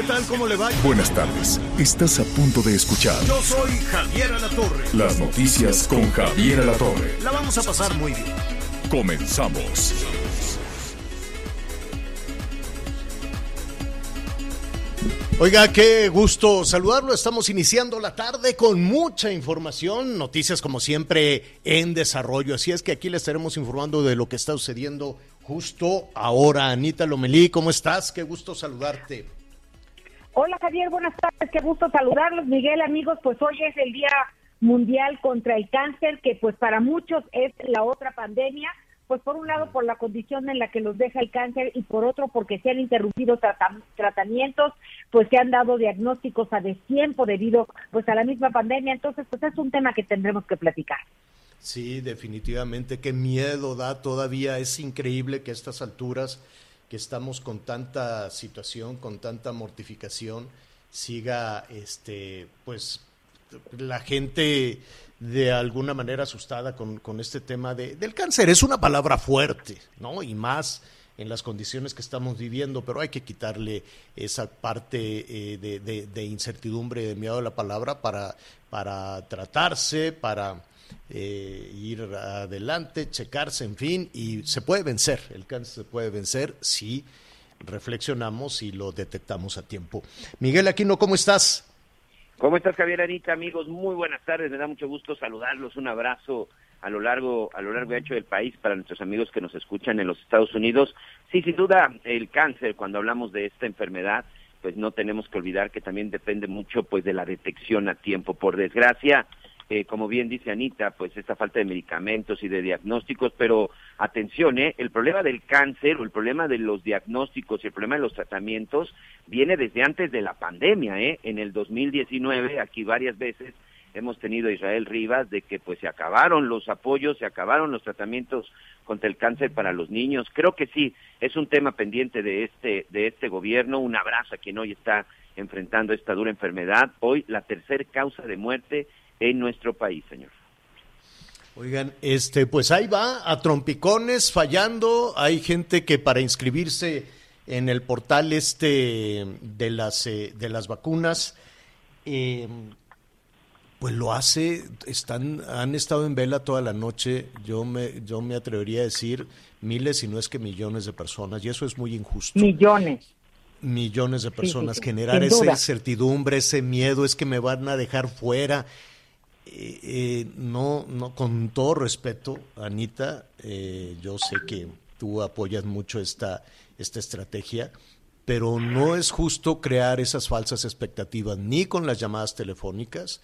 ¿Qué tal? ¿Cómo le va? Buenas tardes. Estás a punto de escuchar Yo soy Javier Alatorre. las noticias con Javier Alatorre. La vamos a pasar muy bien. Comenzamos. Oiga, qué gusto saludarlo. Estamos iniciando la tarde con mucha información, noticias como siempre en desarrollo. Así es que aquí les estaremos informando de lo que está sucediendo justo ahora. Anita Lomelí, ¿cómo estás? Qué gusto saludarte. Hola Javier, buenas tardes, qué gusto saludarlos. Miguel, amigos, pues hoy es el Día Mundial contra el Cáncer, que pues para muchos es la otra pandemia, pues por un lado por la condición en la que los deja el cáncer y por otro porque se han interrumpido trata- tratamientos, pues se han dado diagnósticos a destiempo debido pues a la misma pandemia, entonces pues es un tema que tendremos que platicar. Sí, definitivamente, qué miedo da todavía. Es increíble que a estas alturas, que estamos con tanta situación, con tanta mortificación, siga, este, pues, la gente de alguna manera asustada con, con este tema de, del cáncer. Es una palabra fuerte, ¿no? Y más en las condiciones que estamos viviendo, pero hay que quitarle esa parte eh, de, de- incertidumbre, de miedo a la palabra para, para tratarse, para eh, ir adelante, checarse, en fin, y se puede vencer, el cáncer se puede vencer si reflexionamos y lo detectamos a tiempo. Miguel Aquino, ¿cómo estás? ¿Cómo estás, Javier Anita? Amigos, muy buenas tardes. Me da mucho gusto saludarlos. Un abrazo a lo largo, a lo largo y ancho del país para nuestros amigos que nos escuchan en los Estados Unidos. Sí, sin duda, el cáncer, cuando hablamos de esta enfermedad, pues no tenemos que olvidar que también depende mucho, pues, de la detección a tiempo. Por desgracia, eh, como bien dice Anita, pues esta falta de medicamentos y de diagnósticos, pero atención, ¿eh? el problema del cáncer o el problema de los diagnósticos y el problema de los tratamientos viene desde antes de la pandemia, ¿eh? En el 2019, aquí varias veces hemos tenido a Israel Rivas de que pues se acabaron los apoyos, se acabaron los tratamientos contra el cáncer para los niños. Creo que sí, es un tema pendiente de este de este gobierno. Un abrazo a quien hoy está enfrentando esta dura enfermedad. Hoy la tercer causa de muerte en nuestro país, señor. Oigan, este, pues ahí va, a trompicones, fallando. Hay gente que para inscribirse en el portal este de las eh, de las vacunas, eh, pues lo hace, están, han estado en vela toda la noche. Yo me, yo me atrevería a decir miles, si no es que millones de personas, y eso es muy injusto. Millones. millones de personas, sí, generar esa incertidumbre, ese miedo, es que me van a dejar fuera. Eh, no, no, con todo respeto, Anita, eh, yo sé que tú apoyas mucho esta, esta estrategia, pero no es justo crear esas falsas expectativas ni con las llamadas telefónicas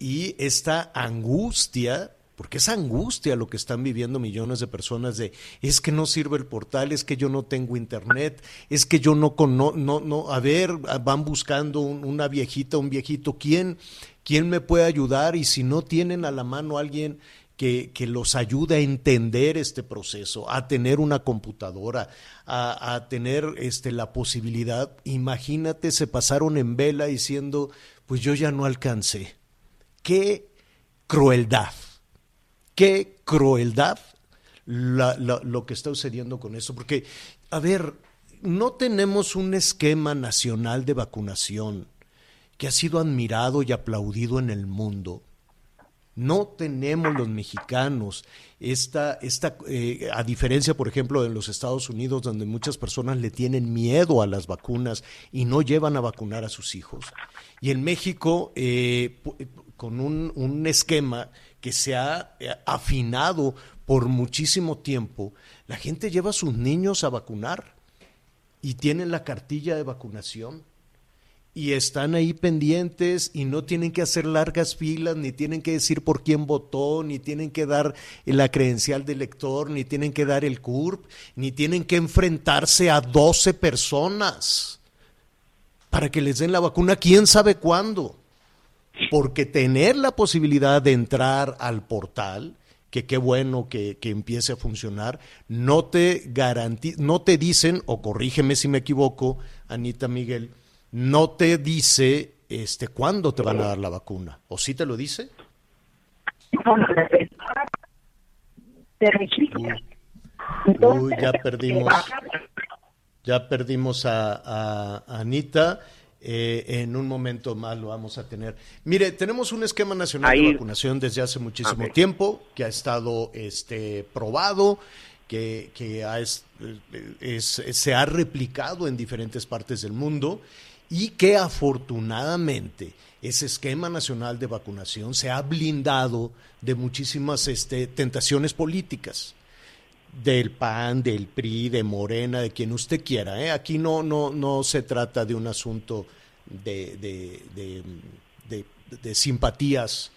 y esta angustia, porque es angustia lo que están viviendo millones de personas de es que no sirve el portal, es que yo no tengo internet, es que yo no cono, no, no, a ver, van buscando un- una viejita, un viejito, ¿quién, quién me puede ayudar? Y si no tienen a la mano alguien que, que los ayude a entender este proceso, a tener una computadora, a, a tener este, la posibilidad, imagínate, se pasaron en vela diciendo, pues yo ya no alcancé qué crueldad, qué crueldad la- la- lo que está sucediendo con esto. Porque, a ver, no tenemos un esquema nacional de vacunación que ha sido admirado y aplaudido en el mundo. No tenemos los mexicanos esta, esta eh, a diferencia, por ejemplo, de los Estados Unidos, donde muchas personas le tienen miedo a las vacunas y no llevan a vacunar a sus hijos. Y en México, eh, pu- con un, un esquema que se ha eh, afinado por muchísimo tiempo, la gente lleva a sus niños a vacunar y tienen la cartilla de vacunación y están ahí pendientes y no tienen que hacer largas filas, ni tienen que decir por quién votó, ni tienen que dar la credencial de lector, ni tienen que dar el CURP, ni tienen que enfrentarse a 12 personas para que les den la vacuna, quién sabe cuándo. Porque tener la posibilidad de entrar al portal, que qué bueno que, que empiece a funcionar, no te garantiza, no te dicen, o corrígeme si me equivoco, Anita Miguel, no te dice este cuándo te van a dar la vacuna. ¿O sí te lo dice? Uy, ya perdimos, ya perdimos a, a Anita. Eh, en un momento más lo vamos a tener. Mire, tenemos un esquema nacional Ahí. de vacunación desde hace muchísimo tiempo, que ha estado este, probado, que, que ha es- es- se ha replicado en diferentes partes del mundo y que afortunadamente ese esquema nacional de vacunación se ha blindado de muchísimas este, tentaciones políticas del PAN, del PRI, de Morena, de quien usted quiera. ¿eh? Aquí no, no, no se trata de un asunto de, de, de- de- de simpatías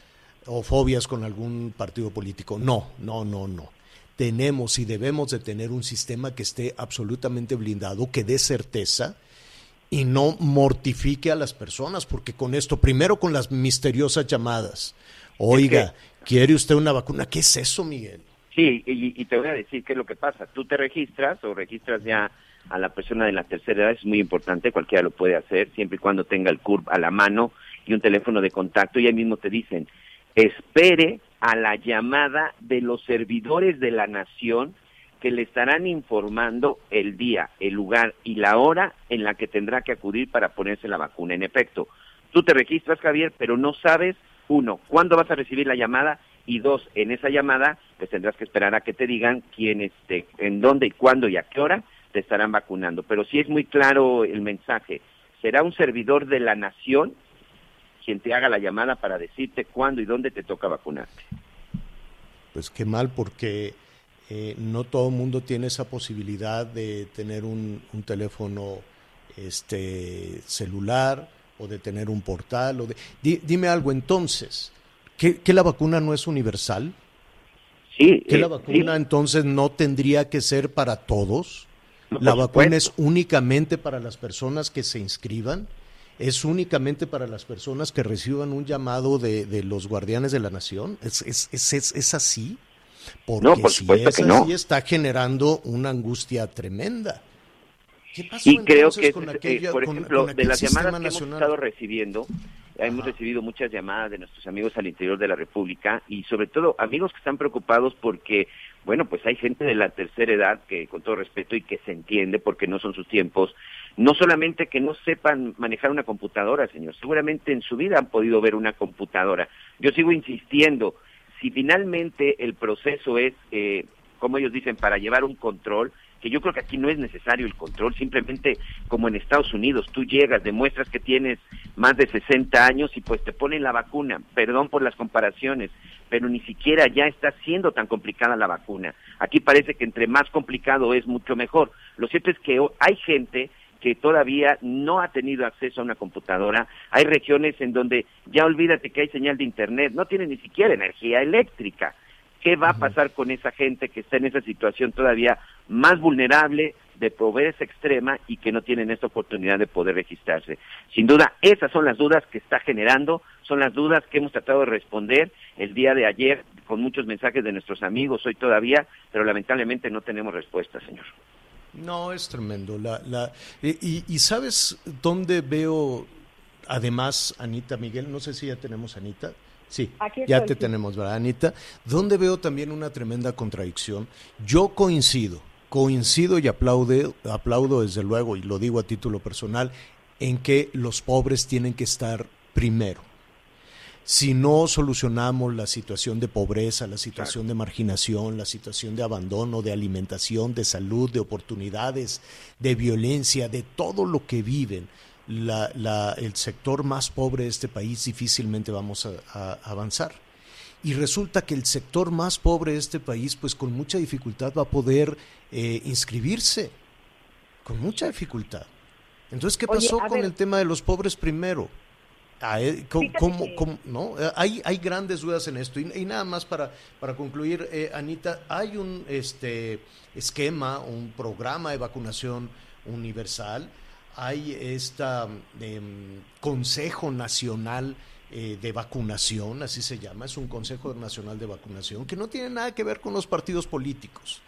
o fobias con algún partido político. No, no, no, no. Tenemos y debemos de tener un sistema que esté absolutamente blindado, que dé certeza y no mortifique a las personas, porque con esto, primero con las misteriosas llamadas, oiga, ¿quiere usted una vacuna? ¿Qué es eso, Miguel? Sí, y, y te voy a decir qué es lo que pasa. Tú te registras o registras ya a la persona de la tercera edad, es muy importante, cualquiera lo puede hacer, siempre y cuando tenga el CURP a la mano y un teléfono de contacto, y ahí mismo te dicen, espere a la llamada de los servidores de la nación que le estarán informando el día, el lugar y la hora en la que tendrá que acudir para ponerse la vacuna. En efecto, tú te registras, Javier, pero no sabes, uno, cuándo vas a recibir la llamada y dos, en esa llamada, pues tendrás que esperar a que te digan quién, este, en dónde y cuándo y a qué hora te estarán vacunando. Pero sí es muy claro el mensaje. Será un servidor de la nación quien te haga la llamada para decirte cuándo y dónde te toca vacunarte. Pues qué mal, porque eh, no todo mundo tiene esa posibilidad de tener un, un teléfono este, celular o de tener un portal. O de... Di- dime algo entonces, ¿que, que la vacuna no es universal? Sí, ¿Que eh, la vacuna sí. entonces no tendría que ser para todos? No, ¿La vacuna supuesto. es únicamente para las personas que se inscriban? ¿Es únicamente para las personas que reciban un llamado de, de los guardianes de la nación? ¿Es, es, es, es- es así? Porque No, por si supuesto es que no. así, está generando una angustia tremenda. ¿Qué pasó Y creo que, con eh, por ejemplo, con de las llamadas que hemos estado recibiendo, hemos Ajá. recibido muchas llamadas de nuestros amigos al interior de la República y sobre todo amigos que están preocupados porque, bueno, pues hay gente de la tercera edad que, con todo respeto y que se entiende porque no son sus tiempos, no solamente que no sepan manejar una computadora, señor, seguramente en su vida han podido ver una computadora. Yo sigo insistiendo, si finalmente el proceso es, eh, como ellos dicen, para llevar un control, que yo creo que aquí no es necesario el control, simplemente como en Estados Unidos, tú llegas, demuestras que tienes más de 60 años y pues te ponen la vacuna, perdón por las comparaciones, pero ni siquiera ya está siendo tan complicada la vacuna. Aquí parece que entre más complicado es mucho mejor. Lo cierto es que hay gente que todavía no ha tenido acceso a una computadora. Hay regiones en donde ya olvídate que hay señal de internet, no tiene ni siquiera energía eléctrica. ¿Qué va a pasar con esa gente que está en esa situación todavía más vulnerable de pobreza extrema y que no tienen esta oportunidad de poder registrarse? Sin duda, esas son las dudas que está generando, son las dudas que hemos tratado de responder el día de ayer con muchos mensajes de nuestros amigos, hoy todavía, pero lamentablemente no tenemos respuesta, señor. No, es tremendo. La, la, y, y- sabes dónde veo, además, Anita Miguel, no sé si ya tenemos Anita. Sí, Aquí ya estoy, te sí. tenemos, ¿verdad, Anita? ¿Dónde veo también una tremenda contradicción? Yo coincido, coincido y aplaude, aplaudo desde luego, y lo digo a título personal, en que los pobres tienen que estar primero si no solucionamos la situación de pobreza, la situación de marginación, la situación de abandono, de alimentación, de salud, de oportunidades, de violencia, de todo lo que viven la- la- el sector más pobre de este país, difícilmente vamos a, a avanzar. y resulta que el sector más pobre de este país, pues con mucha dificultad va a poder eh, inscribirse, con mucha dificultad. Entonces, ¿qué pasó con ver. el tema de los pobres primero? Ah, eh, ¿cómo- Fíjate cómo- que- cómo- no? Hay, hay grandes dudas en esto. Y, y nada más para, para concluir, eh, Anita, hay un este, esquema, un programa de vacunación universal. Hay este Consejo Nacional eh, de Vacunación, así se llama, es un Consejo Nacional de Vacunación, que no tiene nada que ver con los partidos políticos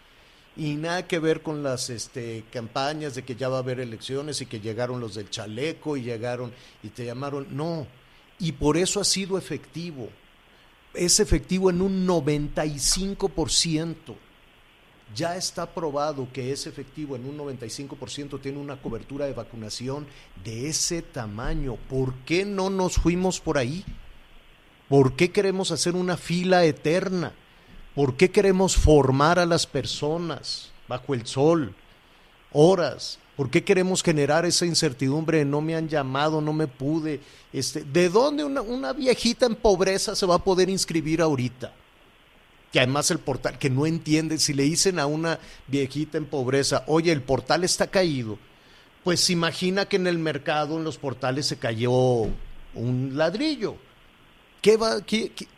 y nada que ver con las este, campañas de que ya va a haber elecciones y que llegaron los del chaleco y llegaron y te llamaron. No, y por eso ha sido efectivo. Es efectivo en un 95%. Ya está probado que es efectivo en un 95%, tiene una cobertura de vacunación de ese tamaño. ¿Por qué no nos fuimos por ahí? ¿Por qué queremos hacer una fila eterna? ¿Por qué queremos formar a las personas bajo el sol? Horas. ¿Por qué queremos generar esa incertidumbre de no me han llamado, no me pude? Este, ¿De dónde una, una viejita en pobreza se va a poder inscribir ahorita? Que además el portal, que no entiende, si le dicen a una viejita en pobreza, oye, el portal está caído, pues imagina que en el mercado, en los portales, se cayó un ladrillo. ¿Qué va?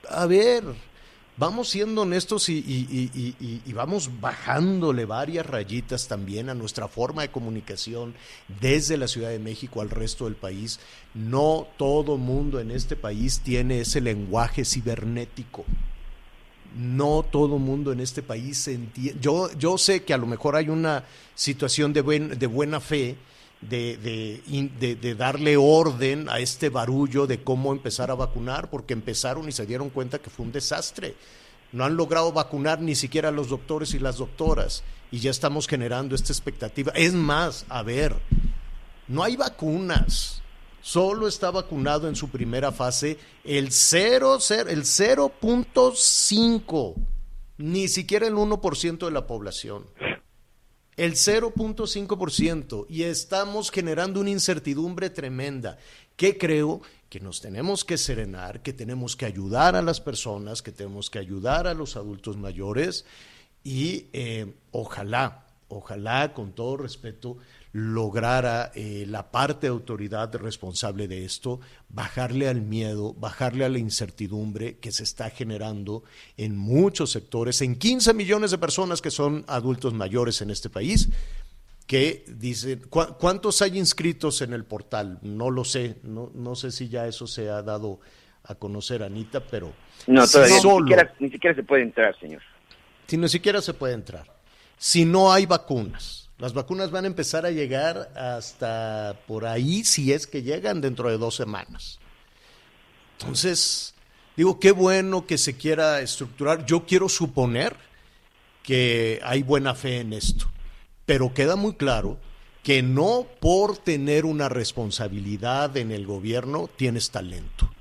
a ver, vamos siendo honestos y vamos bajándole varias rayitas también a nuestra forma de comunicación desde la Ciudad de México al resto del país. No todo mundo en este país tiene ese lenguaje cibernético. No todo mundo en este país se entiende. Yo, yo sé que a lo mejor hay una situación de, buen, de buena fe, de, de, de- de darle orden a este barullo de cómo empezar a vacunar, porque empezaron y se dieron cuenta que fue un desastre. No han logrado vacunar ni siquiera a los doctores y las doctoras, y ya estamos generando esta expectativa. Es más, a ver, no hay vacunas. Solo está vacunado en su primera fase el 0, el 0.5, ni siquiera el 1% de la población. El 0.5% y estamos generando una incertidumbre tremenda. Que creo que nos tenemos que serenar, que tenemos que ayudar a las personas, que tenemos que ayudar a los adultos mayores. Y eh, ojalá, ojalá con todo respeto lograra eh, la parte de autoridad responsable de esto bajarle al miedo, bajarle a la incertidumbre que se está generando en muchos sectores, en 15 millones de personas que son adultos mayores en este país, que dicen, ¿cu- ¿cuántos hay inscritos en el portal? No lo sé, no, no sé si ya eso se ha dado a conocer, Anita, pero No, si todavía ni, solo- siquiera, ni siquiera se puede entrar, señor. si ni siquiera se puede entrar. Si no hay vacunas, las vacunas van a empezar a llegar hasta por ahí, si es que llegan dentro de dos semanas. Entonces, digo, qué bueno que se quiera estructurar. Yo quiero suponer que hay buena fe en esto, pero queda muy claro que no por tener una responsabilidad en el gobierno tienes talento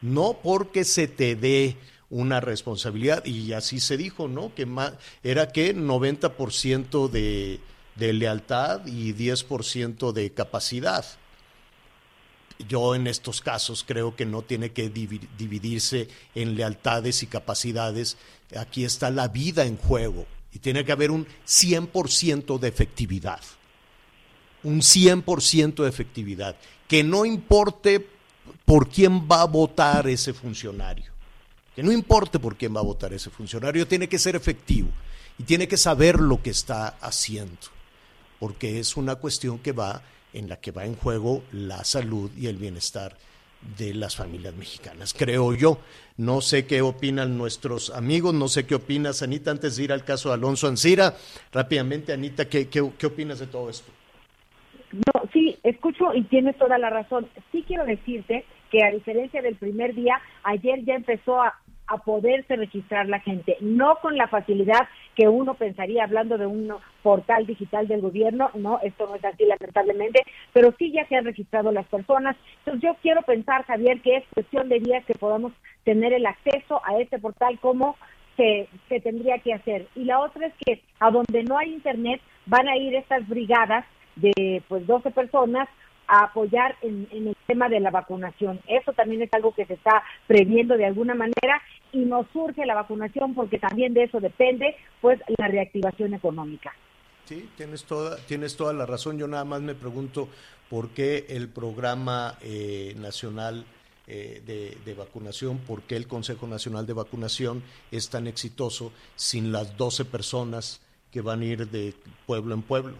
no porque se te dé una responsabilidad, y así se dijo, ¿no? Que ma- era que 90% de, de lealtad y 10% de capacidad. Yo en estos casos creo que no tiene que divi- dividirse en lealtades y capacidades. Aquí está la vida en juego y tiene que haber un 100% de efectividad un 100% de efectividad, que no importe por quién va a votar ese funcionario, que no importe por quién va a votar ese funcionario, tiene que ser efectivo y tiene que saber lo que está haciendo, porque es una cuestión que va en la que va en juego la salud y el bienestar de las familias mexicanas, creo yo. No sé qué opinan nuestros amigos, no sé qué opinas, Anita, antes de ir al caso de Alonso Ancira. Rápidamente, Anita, ¿qué, qué, qué opinas de todo esto? No, sí, escucho y tienes toda la razón. Sí quiero decirte que a diferencia del primer día, ayer ya empezó a, poderse registrar la gente, no con la facilidad que uno pensaría hablando de un portal digital del gobierno, no, esto no es así lamentablemente, pero sí ya se han registrado las personas. Entonces yo quiero pensar, Javier, que es cuestión de días que podamos tener el acceso a este portal como se, se tendría que hacer. Y la otra es que a donde no hay internet van a ir estas brigadas de pues 12 personas a apoyar en, el tema de la vacunación. Eso también es algo que se está previendo de alguna manera y nos surge la vacunación porque también de eso depende pues la reactivación económica. Sí, tienes toda, tienes toda la razón. Yo nada más me pregunto por qué el programa eh, nacional eh, de, vacunación, por qué el Consejo Nacional de Vacunación es tan exitoso sin las 12 personas que van a ir de pueblo en pueblo.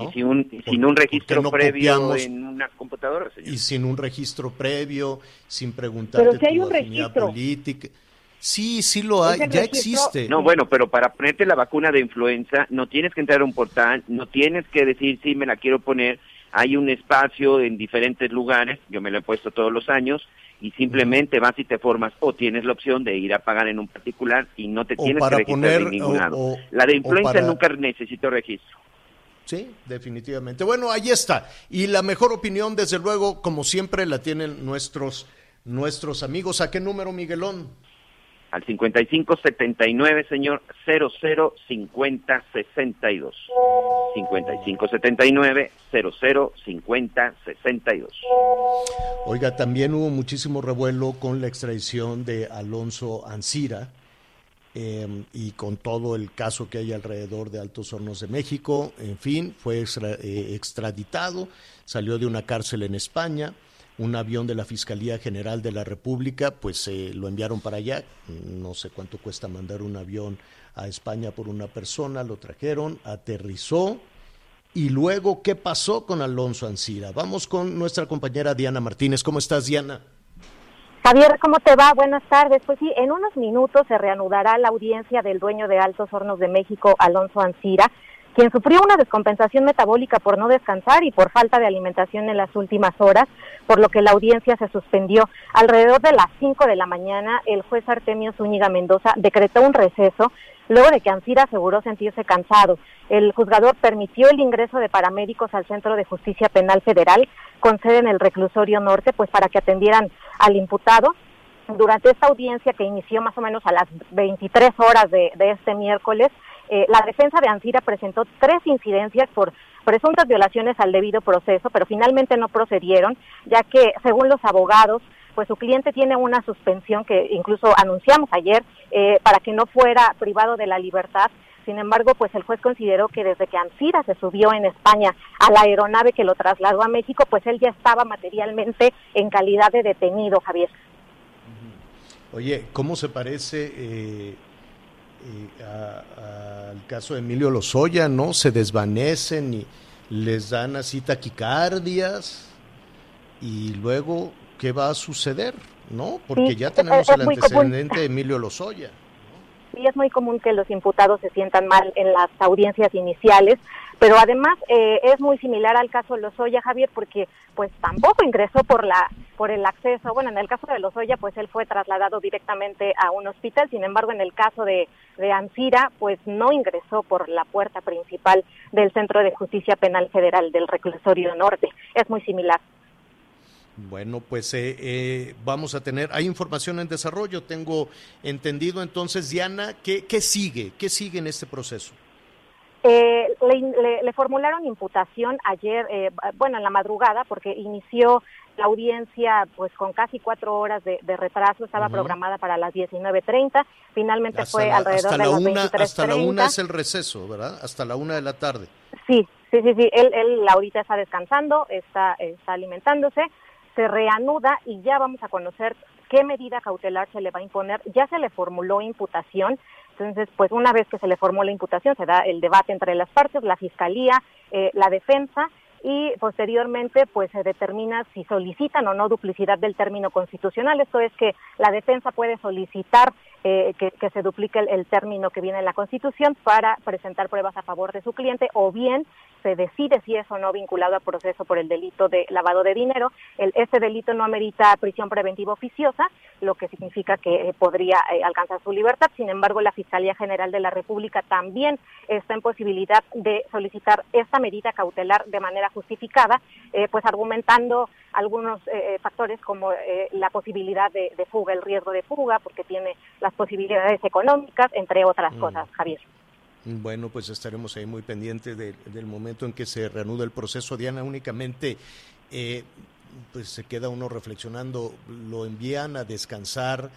Y sin un, sin un registro previo en una computadora, Y sin un registro previo, sin preguntarte pero si hay un registro. política. Sí, sí lo hay, ya existe. No, bueno, pero para ponerte la vacuna de influenza no tienes que entrar a un portal, no tienes que decir sí me la quiero poner, hay un espacio en diferentes lugares, yo me lo he puesto todos los años, y simplemente vas y te formas o tienes la opción de ir a pagar en un particular y no te tienes que registrar en ningún lado. la de influenza nunca necesito registro. Sí, definitivamente. Bueno, ahí está. Y la mejor opinión, desde luego, como siempre, la tienen nuestros, nuestros amigos. ¿A qué número, Miguelón? al 5579, señor, 005062. 5579 005062. Oiga, también hubo muchísimo revuelo con la extradición de Alonso Ancira em, y con todo el caso que hay alrededor de Altos Hornos de México. En fin, fue eh, extraditado, salió de una cárcel en España un avión de la Fiscalía General de la República, pues eh, lo enviaron para allá. No sé cuánto cuesta mandar un avión a España por una persona, lo trajeron, aterrizó. Y luego, ¿qué pasó con Alonso Ancira? Vamos con nuestra compañera Diana Martínez. ¿Cómo estás, Diana? Javier, ¿cómo te va? Buenas tardes. Pues sí, en unos minutos se reanudará la audiencia del dueño de Altos Hornos de México, Alonso Ancira, quien sufrió una descompensación metabólica por no descansar y por falta de alimentación en las últimas horas, por lo que la audiencia se suspendió. Alrededor de las 5 de la mañana, el juez Artemio Zúñiga Mendoza decretó un receso luego de que Ancira aseguró sentirse cansado. El juzgador permitió el ingreso de paramédicos al Centro de Justicia Penal Federal, con sede en el reclusorio norte, pues para que atendieran al imputado. Durante esta audiencia que inició más o menos a las 23 horas de, este miércoles, eh, la defensa de Ancira presentó tres incidencias por presuntas violaciones al debido proceso, pero finalmente no procedieron, ya que según los abogados, pues su cliente tiene una suspensión que incluso anunciamos ayer eh, para que no fuera privado de la libertad. Sin embargo, pues el juez consideró que desde que Ancira se subió en España a la aeronave que lo trasladó a México, pues él ya estaba materialmente en calidad de detenido, Javier. Oye, ¿cómo se parece eh, al caso de Emilio Lozoya, ¿no? Se desvanecen y les dan así taquicardias y luego, ¿qué va a suceder? ¿No? Porque ya tenemos el antecedente de Emilio Lozoya. Sí, es muy común que los imputados se sientan mal en las audiencias iniciales, pero además eh, es muy similar al caso de Lozoya, Javier, porque pues tampoco ingresó por la por el acceso. Bueno, en el caso de Lozoya, pues él fue trasladado directamente a un hospital. Sin embargo, en el caso de, de Ancira, pues no ingresó por la puerta principal del Centro de Justicia Penal Federal del Reclusorio Norte. Es muy similar. Bueno, pues eh, eh, vamos a tener, hay información en desarrollo, tengo entendido. Entonces, Diana, ¿qué, qué sigue? ¿Qué sigue en este proceso? Eh, le, formularon imputación ayer, eh, bueno, en la madrugada, porque inició la audiencia pues con casi cuatro horas de, retraso, estaba programada para las 19.30, finalmente fue alrededor de las una, Hasta la una es el receso, ¿verdad? Hasta la una de la tarde. Sí, sí, sí, sí, él, él ahorita está descansando, está, está alimentándose, se reanuda y ya vamos a conocer qué medida cautelar se le va a imponer. Ya se le formuló imputación, entonces, pues una vez que se le formó la imputación, se da el debate entre las partes, la fiscalía, eh, la defensa, y posteriormente pues se determina si solicitan o no duplicidad del término constitucional. Esto es que la defensa puede solicitar eh, que, se duplique el, término que viene en la Constitución para presentar pruebas a favor de su cliente o bien se decide si es o no vinculado a proceso por el delito de lavado de dinero. El, este delito no amerita prisión preventiva oficiosa, lo que significa que eh, podría eh, alcanzar su libertad. Sin embargo, la Fiscalía General de la República también está en posibilidad de solicitar esta medida cautelar de manera justificada, pues argumentando algunos factores como la posibilidad de, de fuga, el riesgo de fuga, porque tiene las posibilidades económicas, entre otras mm. cosas, Javier. Bueno, pues estaremos ahí muy pendientes del momento en que se reanuda el proceso. Diana, únicamente eh, pues se queda uno reflexionando, lo envían a descansar,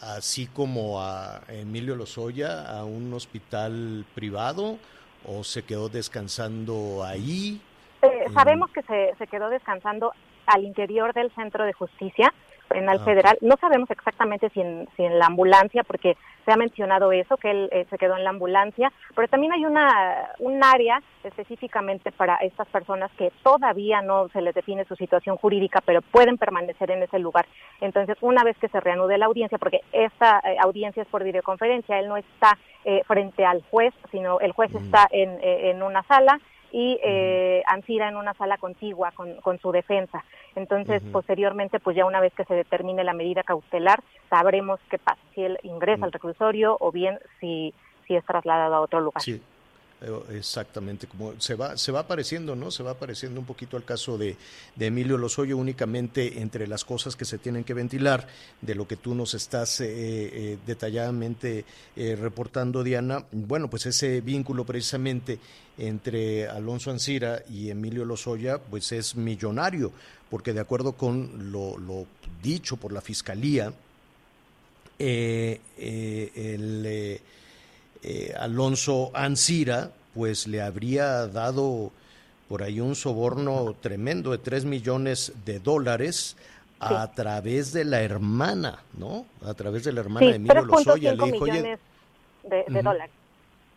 así como a Emilio Lozoya, a un hospital privado, o se quedó descansando ahí. Eh, sabemos que se, se quedó descansando al interior del centro de justicia penal ah, federal. No sabemos exactamente si en, si en la ambulancia, porque se ha mencionado eso, que él eh, se quedó en la ambulancia, pero también hay una un área específicamente para estas personas que todavía no se les define su situación jurídica, pero pueden permanecer en ese lugar. Entonces, una vez que se reanude la audiencia, porque esta eh, audiencia es por videoconferencia, él no está eh, frente al juez, sino el juez está en, en una sala y eh, Ansira en una sala contigua con, con su defensa. Entonces, posteriormente, pues ya una vez que se determine la medida cautelar, sabremos qué pasa, si él ingresa al reclusorio o bien si, si es trasladado a otro lugar. Sí. Eh, exactamente, como se va, se va apareciendo, ¿no? Se va apareciendo un poquito al caso de, de, Emilio Lozoyo, únicamente entre las cosas que se tienen que ventilar, de lo que tú nos estás eh, eh, detalladamente reportando, Diana. Bueno, pues ese vínculo precisamente entre Alonso Ancira y Emilio Lozoya, pues es millonario, porque de acuerdo con lo, lo dicho por la Fiscalía, el eh, Alonso Ancira, pues le habría dado por ahí un soborno tremendo de 3 millones de dólares a través de la hermana, ¿no? A través de la hermana de Emilio Lozoya. Le dijo, millones de, dólares.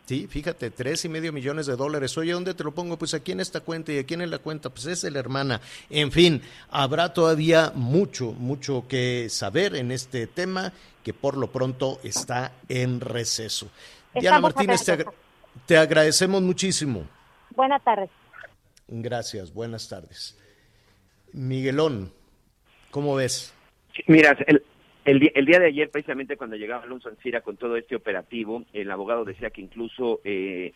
Sí, fíjate, tres y medio millones de dólares. Oye, ¿dónde te lo pongo? Pues aquí en esta cuenta y aquí en la cuenta, pues es de la hermana. En fin, habrá todavía mucho, mucho que saber en este tema que por lo pronto está en receso. Diana Martínez, te, agradecemos muchísimo. Buenas tardes. Gracias, buenas tardes. Miguelón, ¿cómo ves? mira, el, el, día de ayer, precisamente cuando llegaba Alonso Ancira con todo este operativo, el abogado decía que incluso eh,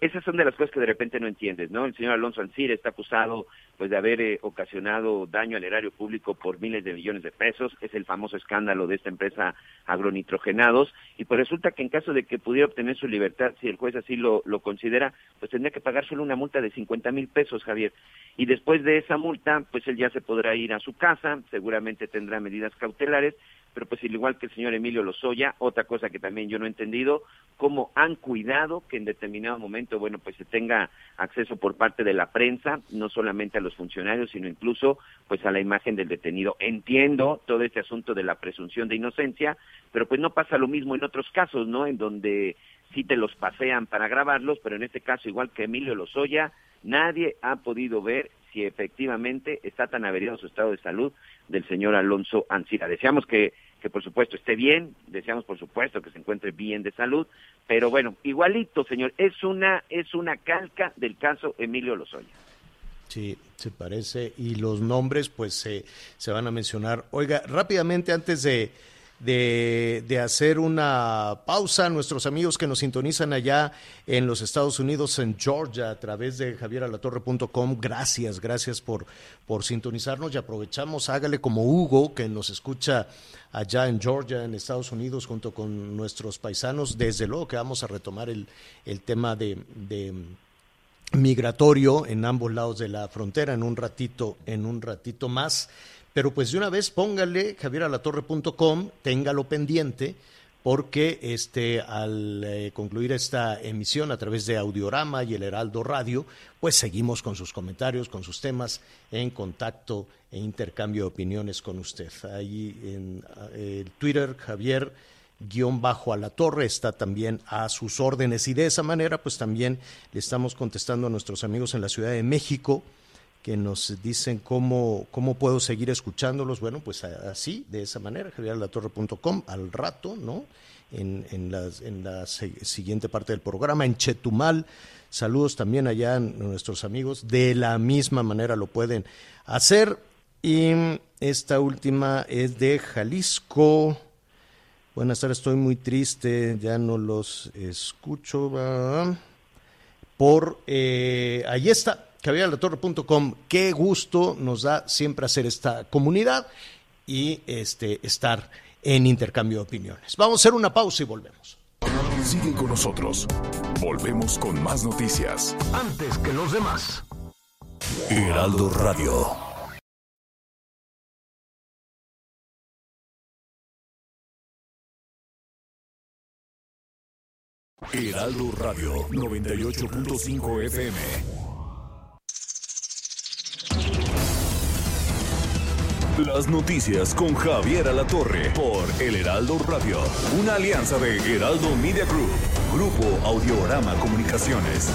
esas son de las cosas que de repente no entiendes, ¿no? El señor Alonso Ancir está acusado pues de haber eh, ocasionado daño al erario público por miles de millones de pesos, es el famoso escándalo de esta empresa agronitrogenados, y pues resulta que en caso de que pudiera obtener su libertad, si el juez así lo, lo considera, pues tendría que pagar solo una multa de 50 mil pesos, Javier. Y después de esa multa, pues él ya se podrá ir a su casa, seguramente tendrá medidas cautelares, pero pues al igual que el señor Emilio Lozoya, otra cosa que también yo no he entendido, cómo han cuidado que en determinado momento, bueno, pues se tenga acceso por parte de la prensa, no solamente a los funcionarios, sino incluso pues a la imagen del detenido. Entiendo todo este asunto de la presunción de inocencia, pero pues no pasa lo mismo en otros casos, ¿no? En donde sí te los pasean para grabarlos, pero en este caso, igual que Emilio Lozoya, nadie ha podido ver si efectivamente está tan averiado su estado de salud del señor Alonso Ancira. Deseamos que, que por supuesto esté bien, deseamos por supuesto que se encuentre bien de salud, pero bueno, igualito, señor, es una es una calca del caso Emilio Lozoya. Sí, se parece y los nombres pues se, se van a mencionar. Oiga, rápidamente antes de de, hacer una pausa. Nuestros amigos que nos sintonizan allá en los Estados Unidos, en Georgia, a través de javieralatorre.com, gracias, gracias por, por sintonizarnos y aprovechamos, hágale como Hugo, que nos escucha allá en Georgia, en Estados Unidos, junto con nuestros paisanos. Desde luego que vamos a retomar el, el tema de, de migratorio en ambos lados de la frontera en un ratito, en un ratito más. Pero pues de una vez póngale javieralatorre.com, téngalo pendiente, porque este, al eh, concluir esta emisión a través de Audiorama y el Heraldo Radio, pues seguimos con sus comentarios, con sus temas, en contacto e intercambio de opiniones con usted. Ahí en eh, el Twitter, Javier guion bajo a la torre está también a sus órdenes y de esa manera pues también le estamos contestando a nuestros amigos en la Ciudad de México que nos dicen cómo, cómo puedo seguir escuchándolos. Bueno, pues así, de esa manera, javieralatorre.com, al rato, ¿no? En, en, la, en la siguiente parte del programa, en Chetumal. Saludos también allá a nuestros amigos. De la misma manera lo pueden hacer. Y esta última es de Jalisco. Buenas tardes, estoy muy triste, ya no los escucho. Por eh, ahí está, torre.com Qué gusto nos da siempre hacer esta comunidad y este, estar en intercambio de opiniones. Vamos a hacer una pausa y volvemos. Sigue con nosotros. Volvemos con más noticias. Antes que los demás. Heraldo Radio. Heraldo Radio 98.5 FM. Las noticias con Javier Alatorre por El Heraldo Radio, una alianza de Heraldo Media Group, Grupo Audiorama Comunicaciones.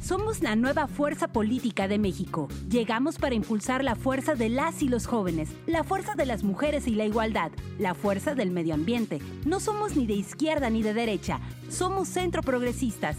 Somos la nueva fuerza política de México. Llegamos para impulsar la fuerza de las y los jóvenes, la fuerza de las mujeres y la igualdad, la fuerza del medio ambiente. No somos ni de izquierda ni de derecha, somos centro progresistas.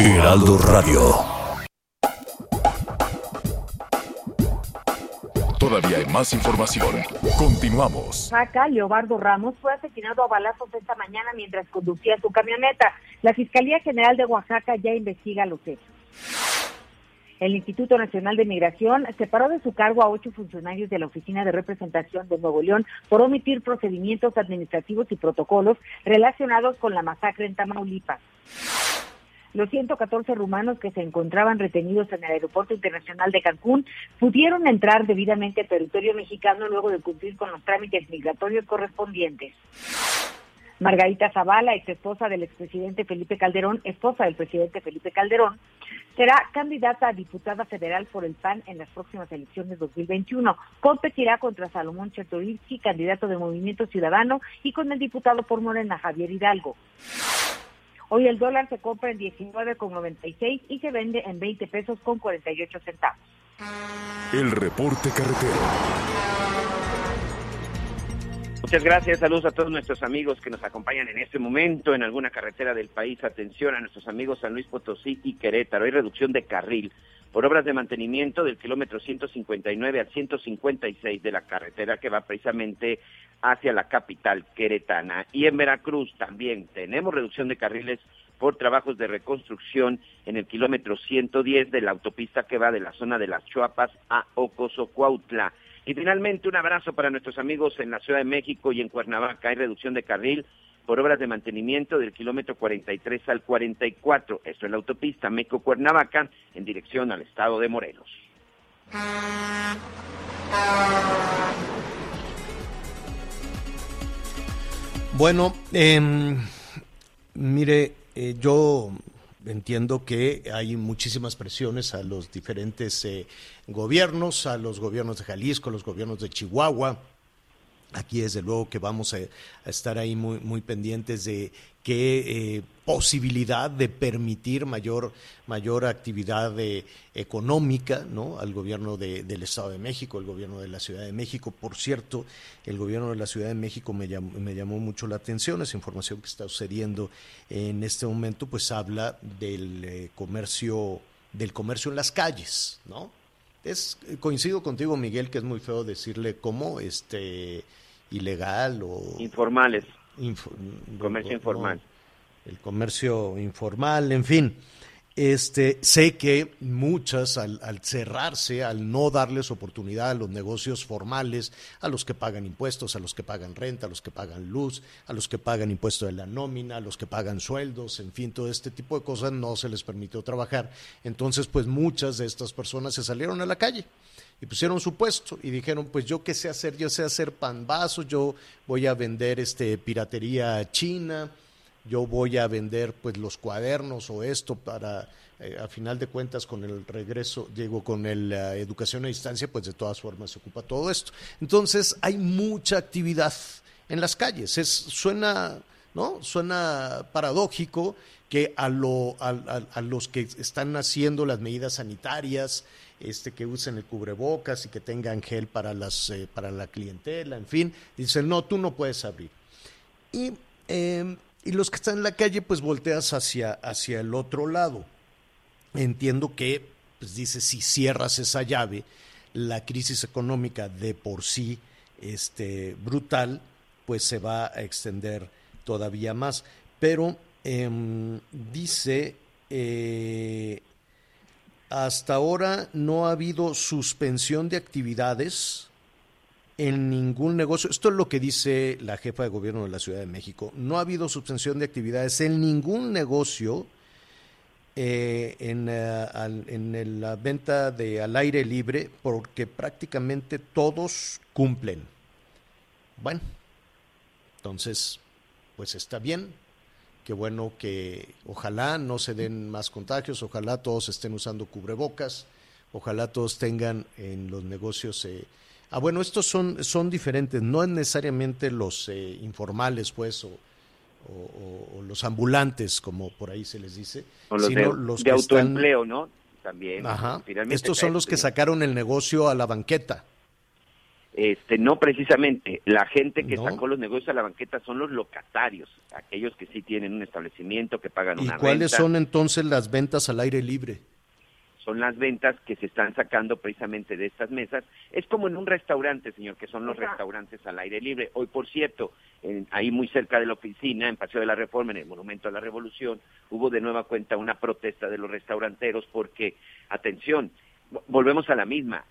Heraldo Radio. Todavía hay más información. Continuamos. Acá, Leobardo Ramos fue asesinado a balazos esta mañana mientras conducía su camioneta. La Fiscalía General de Oaxaca ya investiga los hechos. El Instituto Nacional de Migración separó de su cargo a ocho funcionarios de la Oficina de Representación de Nuevo León por omitir procedimientos administrativos y protocolos relacionados con la masacre en Tamaulipas. Los 114 rumanos que se encontraban retenidos en el Aeropuerto Internacional de Cancún pudieron entrar debidamente al territorio mexicano luego de cumplir con los trámites migratorios correspondientes. Margarita Zavala, ex esposa del expresidente Felipe Calderón, esposa del presidente Felipe Calderón, será candidata a diputada federal por el PAN en las próximas elecciones 2021. Competirá contra Salomón Chertorivsky, candidato de Movimiento Ciudadano, y con el diputado por Morena, Javier Hidalgo. Hoy el dólar se compra en 19,96 y se vende en 20 pesos con 48 centavos. El reporte carretero. Muchas gracias, saludos a todos nuestros amigos que nos acompañan en este momento en alguna carretera del país. Atención a nuestros amigos San Luis Potosí y Querétaro. Hay reducción de carril por obras de mantenimiento del kilómetro 159 al 156 de la carretera que va precisamente hacia la capital queretana. Y en Veracruz también tenemos reducción de carriles por trabajos de reconstrucción en el kilómetro 110 de la autopista que va de la zona de las Chuapas a Ocosocuautla. Y finalmente un abrazo para nuestros amigos en la Ciudad de México y en Cuernavaca. Hay reducción de carril por obras de mantenimiento del kilómetro 43 al 44. Esto es la autopista Meco-Cuernavaca en dirección al estado de Morelos. Bueno, eh, mire, eh, yo entiendo que hay muchísimas presiones a los diferentes eh, gobiernos, a los gobiernos de Jalisco, a los gobiernos de Chihuahua, Aquí desde luego que vamos a, estar ahí muy, muy pendientes de qué eh, posibilidad de permitir mayor, mayor actividad económica ¿no? al gobierno del Estado de México, el gobierno de la Ciudad de México. Por cierto, el gobierno de la Ciudad de México me llamó, me llamó mucho la atención, esa información que está sucediendo en este momento, pues habla del eh, comercio, del comercio en las calles, ¿no? Es, coincido contigo, Miguel, que es muy feo decirle cómo este ilegal o informales. Comercio informal. el comercio informal, en fin. Este, sé que muchas al, cerrarse, al no darles oportunidad a los negocios formales, a los que pagan impuestos, a los que pagan renta, a los que pagan luz, a los que pagan impuesto de la nómina, a los que pagan sueldos, en fin, todo este tipo de cosas no se les permitió trabajar. Entonces, pues muchas de estas personas se salieron a la calle y pusieron su puesto y dijeron, pues yo qué sé hacer, yo sé hacer pan vasos, yo voy a vender este piratería china, yo voy a vender pues los cuadernos o esto para eh, a final de cuentas con el regreso, digo, con la educación a distancia, pues de todas formas se ocupa todo esto. Entonces hay mucha actividad en las calles. Es, suena, ¿no? Suena paradójico que a, lo, a, los que están haciendo las medidas sanitarias, este, que usen el cubrebocas y que tengan gel para, las, eh, para la clientela, en fin, dicen, no, tú no puedes abrir. Y em, y los que están en la calle, pues volteas hacia, hacia el otro lado. Entiendo que, pues dice, si cierras esa llave, la crisis económica de por sí este, brutal, pues se va a extender todavía más. Pero em, dice, eh, hasta ahora no ha habido suspensión de actividades en ningún negocio, esto es lo que dice la jefa de gobierno de la Ciudad de México, no ha habido suspensión de actividades en ningún negocio eh, en, eh, en, la venta de al aire libre porque prácticamente todos cumplen. Bueno, entonces, pues está bien, qué bueno que ojalá no se den más contagios, ojalá todos estén usando cubrebocas, ojalá todos tengan en los negocios... Eh, Ah, bueno, estos son, son diferentes, no es necesariamente los eh, informales, pues, o, los ambulantes, como por ahí se les dice, los sino de, los de autoempleo, ¿no? También. Ajá. Estos son los que sacaron el negocio a la banqueta. Este, no precisamente, la gente que sacó los negocios a la banqueta son los locatarios, aquellos que sí tienen un establecimiento, que pagan una ¿Y cuáles son entonces las ventas al aire libre? son las ventas que se están sacando precisamente de estas mesas. Es como en un restaurante, señor, que son los restaurantes al aire libre. Hoy, por cierto, ahí muy cerca de la oficina, en Paseo de la Reforma, en el Monumento a la Revolución, hubo de nueva cuenta una protesta de los restauranteros porque, atención, volvemos a la misma,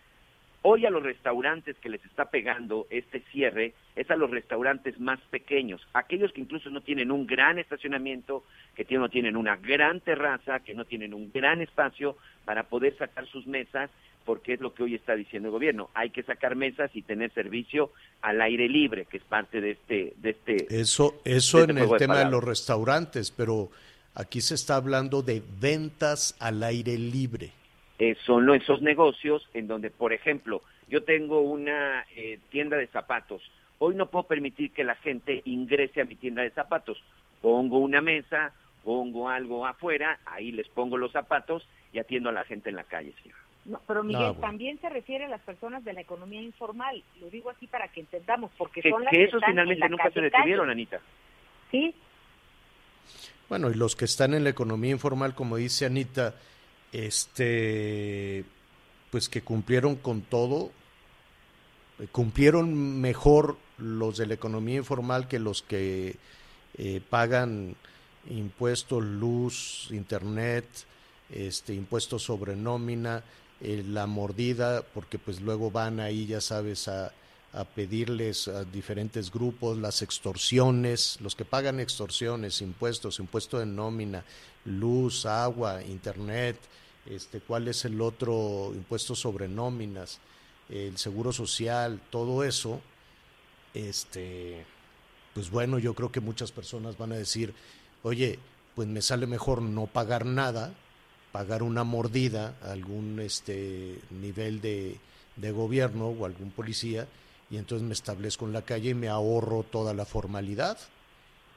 Hoy a los restaurantes que les está pegando este cierre es a los restaurantes más pequeños, aquellos que incluso no tienen un gran estacionamiento, que no tienen una gran terraza, que no tienen un gran espacio para poder sacar sus mesas, porque es lo que hoy está diciendo el gobierno. Hay que sacar mesas y tener servicio al aire libre, que es parte de este... De este eso eso este en el tema de los restaurantes, pero aquí se está hablando de ventas al aire libre eh, son esos negocios en donde, por ejemplo, yo tengo una eh, tienda de zapatos. Hoy no puedo permitir que la gente ingrese a mi tienda de zapatos. Pongo una mesa, pongo algo afuera, ahí les pongo los zapatos y atiendo a la gente en la calle, No, pero Miguel, también se refiere a las personas de la economía informal. Lo digo así para que entendamos, porque son las que, esos finalmente nunca se detuvieron, Anita. Sí. Bueno, y los que están en la economía informal, como dice Anita, este, pues que cumplieron con todo, eh, cumplieron mejor los de la economía informal que los que eh, pagan impuestos, luz, internet, este, impuestos sobre nómina, eh, la mordida, porque pues luego van ahí, ya sabes, a, a pedirles a diferentes grupos las extorsiones, los que pagan extorsiones, impuestos, impuesto de nómina, luz, agua, internet, este, cuál es el otro impuesto sobre nóminas, el seguro social, todo eso, este, pues bueno, yo creo que muchas personas van a decir, oye, pues me sale mejor no pagar nada, pagar una mordida a algún este nivel de, de gobierno o algún policía y entonces me establezco en la calle y me ahorro toda la formalidad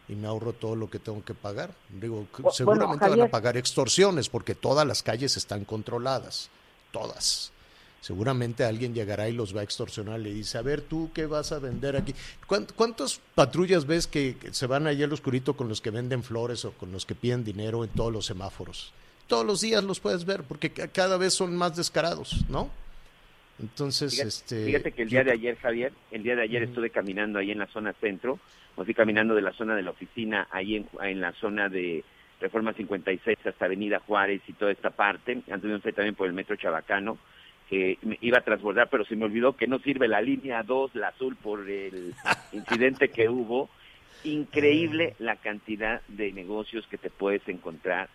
y me ahorro todo lo que tengo que pagar. Digo, seguramente van a pagar extorsiones porque todas las calles están controladas, todas. Seguramente alguien llegará y los va a extorsionar, le dice, a ver, tú qué vas a vender aquí. ¿Cuántas patrullas ves que se van allá al oscurito con los que venden flores o con los que piden dinero en todos los semáforos? Todos los días los puedes ver porque cada vez son más descarados, ¿no? Entonces, fíjate, este... Fíjate que el día de ayer, Javier, el día de ayer estuve caminando ahí en la zona centro, me fui caminando de la zona de la oficina, ahí en, en la zona de Reforma 56 hasta Avenida Juárez y toda esta parte, antes también por el Metro Chabacano, que me iba a transbordar, pero se me olvidó que no sirve la línea 2, la azul, por el incidente que hubo. Increíble la cantidad de negocios que te puedes encontrar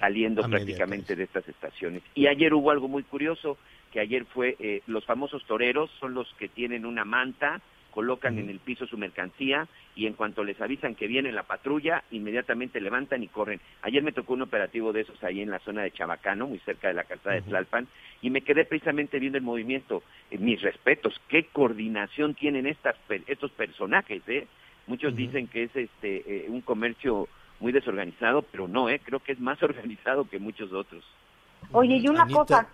saliendo prácticamente de estas estaciones. Y ayer hubo algo muy curioso, que ayer fue eh, los famosos toreros, son los que tienen una manta, colocan en el piso su mercancía y en cuanto les avisan que viene la patrulla, inmediatamente levantan y corren. Ayer me tocó un operativo de esos ahí en la zona de Chabacano, muy cerca de la calzada de Tlalpan, y me quedé precisamente viendo el movimiento. Eh, mis respetos, qué coordinación tienen estas, estos personajes, ¿eh? Muchos dicen que es este eh, un comercio muy desorganizado, pero no, ¿eh? Creo que es más organizado que muchos otros. Oye, y una cosa,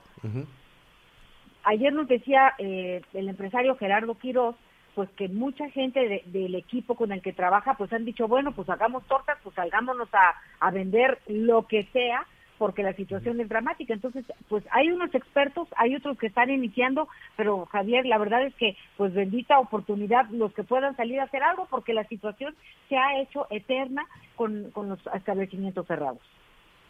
ayer nos decía eh, el empresario Gerardo Quiroz, pues que mucha gente del equipo con el que trabaja, pues han dicho, bueno, pues hagamos tortas, pues salgámonos a, a vender lo que sea, porque la situación es dramática. Entonces, pues hay unos expertos, hay otros que están iniciando, pero Javier, la verdad es que, pues bendita oportunidad los que puedan salir a hacer algo, porque la situación se ha hecho eterna con, con los establecimientos cerrados.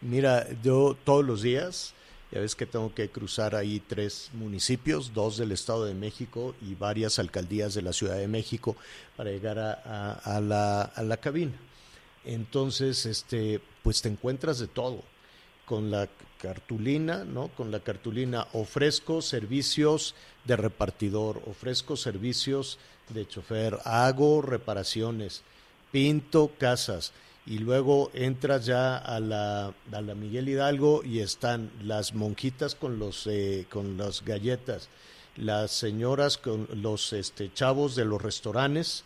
Mira, yo todos los días ya ves que tengo que cruzar ahí tres municipios, dos del Estado de México y varias alcaldías de la Ciudad de México para llegar a, la, a la cabina. Entonces, este, pues te encuentras de todo con la cartulina, ¿no? Con la cartulina ofrezco servicios de repartidor, ofrezco servicios de chofer, hago reparaciones, pinto casas, y luego entras ya a la, a la Miguel Hidalgo y están las monjitas con los eh, con las galletas, las señoras con los este, chavos de los restaurantes,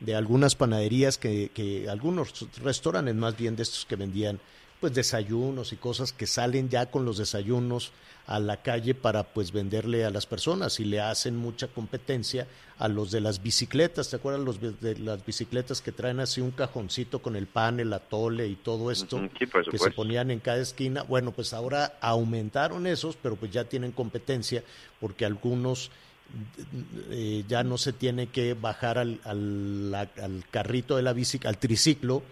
de algunas panaderías que, que algunos restaurantes más bien de estos que vendían pues desayunos y cosas que salen ya con los desayunos a la calle para pues venderle a las personas y le hacen mucha competencia a los de las bicicletas, ¿te acuerdas los de las bicicletas que traen así un cajoncito con el pan, el atole y todo esto que se ponían en cada esquina? Bueno, pues ahora aumentaron esos, pero pues ya tienen competencia porque algunos eh, ya no se tiene que bajar al, al, al carrito de la bicicleta, al triciclo,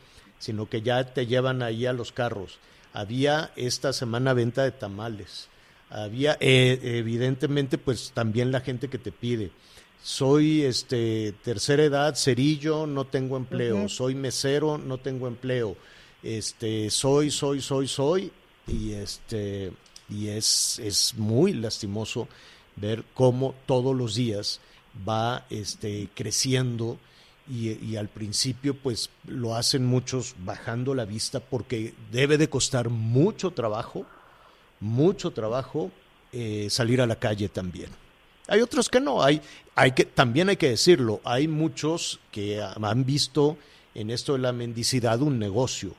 sino que ya te llevan ahí a los carros. Había esta semana venta de tamales. Había eh, evidentemente pues también la gente que te pide. Soy este tercera edad, cerillo, no tengo empleo. Soy mesero, no tengo empleo. Este, soy, soy, soy, soy y este y es es muy lastimoso ver cómo todos los días va este creciendo y, al principio pues lo hacen muchos bajando la vista porque debe de costar mucho trabajo, mucho trabajo eh, salir a la calle también. Hay otros que no, hay, hay que, también hay que decirlo, hay muchos que han visto en esto de la mendicidad un negocio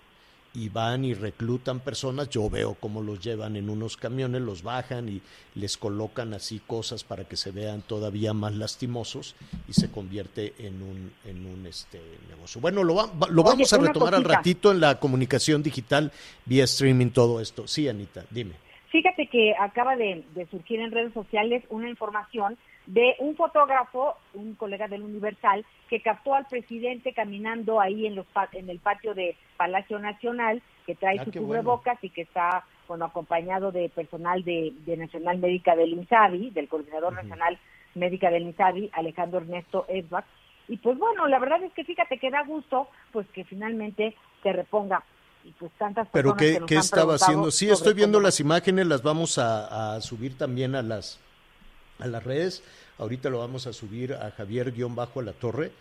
y van y reclutan personas, yo veo cómo los llevan en unos camiones, los bajan y les colocan así cosas para que se vean todavía más lastimosos y se convierte en un, en un este, negocio. Bueno, lo, lo vamos a retomar al ratito en la comunicación digital, vía streaming, todo esto. Sí, Anita, dime. Fíjate que acaba de, de surgir en redes sociales una información de un fotógrafo, un colega del Universal, que captó al presidente caminando ahí en, los, en el patio de Palacio Nacional, que trae ah, su cubrebocas y que está bueno, acompañado de personal de, Nacional Médica del INSABI, del Coordinador Nacional Médica del INSABI, Alejandro Ernesto Edbach. Y pues bueno, la verdad es que fíjate que da gusto pues que finalmente se reponga y pues tantas Pero ¿qué, ¿qué estaba haciendo? Sí, estoy viendo las imágenes, las vamos a, a subir también a las a las redes. Ahorita lo vamos a subir a Javier-Bajo a la Torre.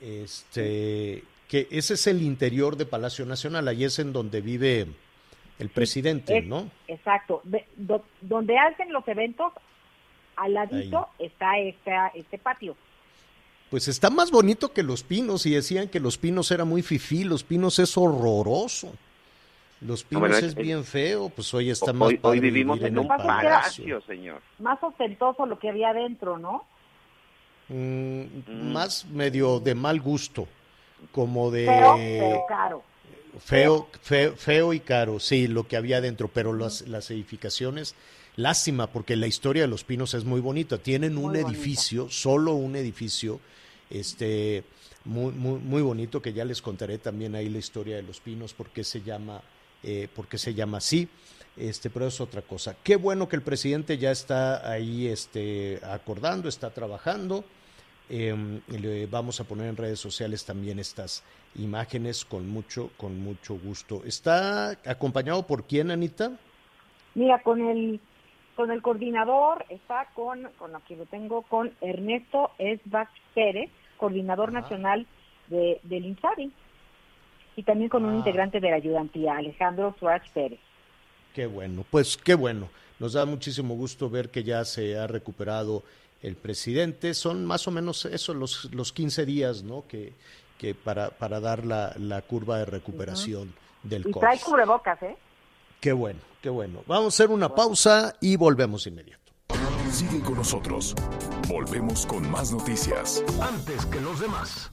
Este, que ese es el interior de Palacio Nacional, ahí es en donde vive el presidente, ¿no? Exacto. donde hacen los eventos, al ladito está este, este patio. pues está más bonito que Los Pinos y decían que Los Pinos era muy fifí, Los Pinos es horroroso. Los Pinos es, bien feo, pues hoy está más Hoy, vivimos en, un palacio, señor. Más ostentoso lo que había adentro, ¿no? Mm, mm. Más medio de mal gusto, como de... Feo, caro. Feo, feo, feo y caro, sí, lo que había adentro, pero las, las edificaciones, lástima, porque la historia de Los Pinos es muy bonita. Tienen un edificio, solo un edificio, este, muy, muy, muy bonito, que ya les contaré también ahí la historia de Los Pinos, porque se llama eh, porque se llama así, este, pero es otra cosa. Qué bueno que el presidente ya está ahí este, acordando, está trabajando. Em, le vamos a poner en redes sociales también estas imágenes con mucho, con mucho gusto. ¿Está acompañado por quién, Anita? Mira, con el con el coordinador, está con, con aquí lo tengo, con Ernesto Esbach Pérez, coordinador nacional de, del INSABI y también con un ah. integrante de la ayudantía, Alejandro Suárez Pérez. Qué bueno, pues qué bueno. Nos da muchísimo gusto ver que ya se ha recuperado el presidente. Son más o menos eso, los, los 15 días, ¿no? Que, que para, para dar la, la curva de recuperación del COVID. Y trae cubrebocas, ¿eh? Qué bueno, qué bueno. Vamos a hacer una pausa y volvemos inmediato. Sigue con nosotros. Volvemos con más noticias. Antes que los demás.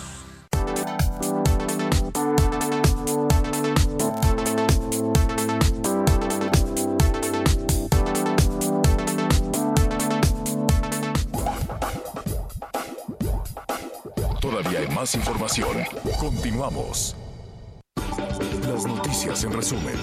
Más información. Continuamos. Las noticias en resumen.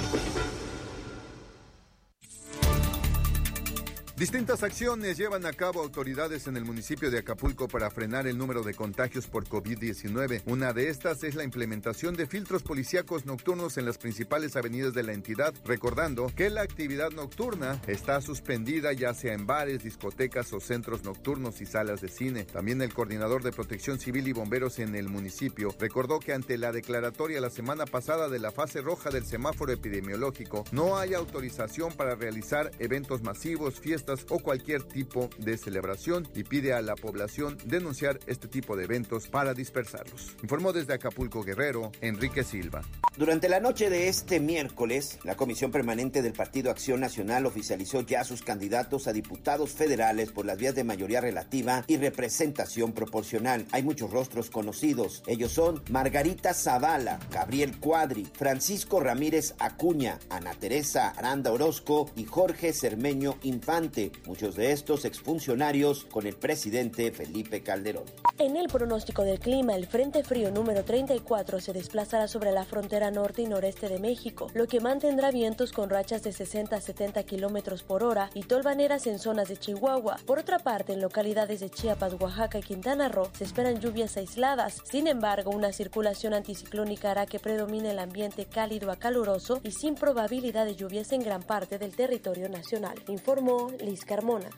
Distintas acciones llevan a cabo autoridades en el municipio de Acapulco para frenar el número de contagios por COVID-19. Una de estas es la implementación de filtros policíacos nocturnos en las principales avenidas de la entidad, recordando que la actividad nocturna está suspendida ya sea en bares, discotecas o centros nocturnos y salas de cine. También el coordinador de protección civil y bomberos en el municipio recordó que ante la declaratoria la semana pasada de la fase roja del semáforo epidemiológico, no hay autorización para realizar eventos masivos, fiestas, o cualquier tipo de celebración y pide a la población denunciar este tipo de eventos para dispersarlos. Informó desde Acapulco Guerrero, Enrique Silva. Durante la noche de este miércoles, la Comisión Permanente del Partido Acción Nacional oficializó ya sus candidatos a diputados federales por las vías de mayoría relativa y representación proporcional. Hay muchos rostros conocidos. Ellos son Margarita Zavala, Gabriel Cuadri, Francisco Ramírez Acuña, Ana Teresa Aranda Orozco y Jorge Cermeño Infante muchos de estos exfuncionarios con el presidente Felipe Calderón. En el pronóstico del clima, el Frente Frío número 34 se desplazará sobre la frontera norte y noreste de México, lo que mantendrá vientos con rachas de 60 a 70 kilómetros por hora y tolvaneras en zonas de Chihuahua. Por otra parte, en localidades de Chiapas, Oaxaca y Quintana Roo se esperan lluvias aisladas. Sin embargo, una circulación anticiclónica hará que predomine el ambiente cálido a caluroso y sin probabilidad de lluvias en gran parte del territorio nacional, informó Carmona.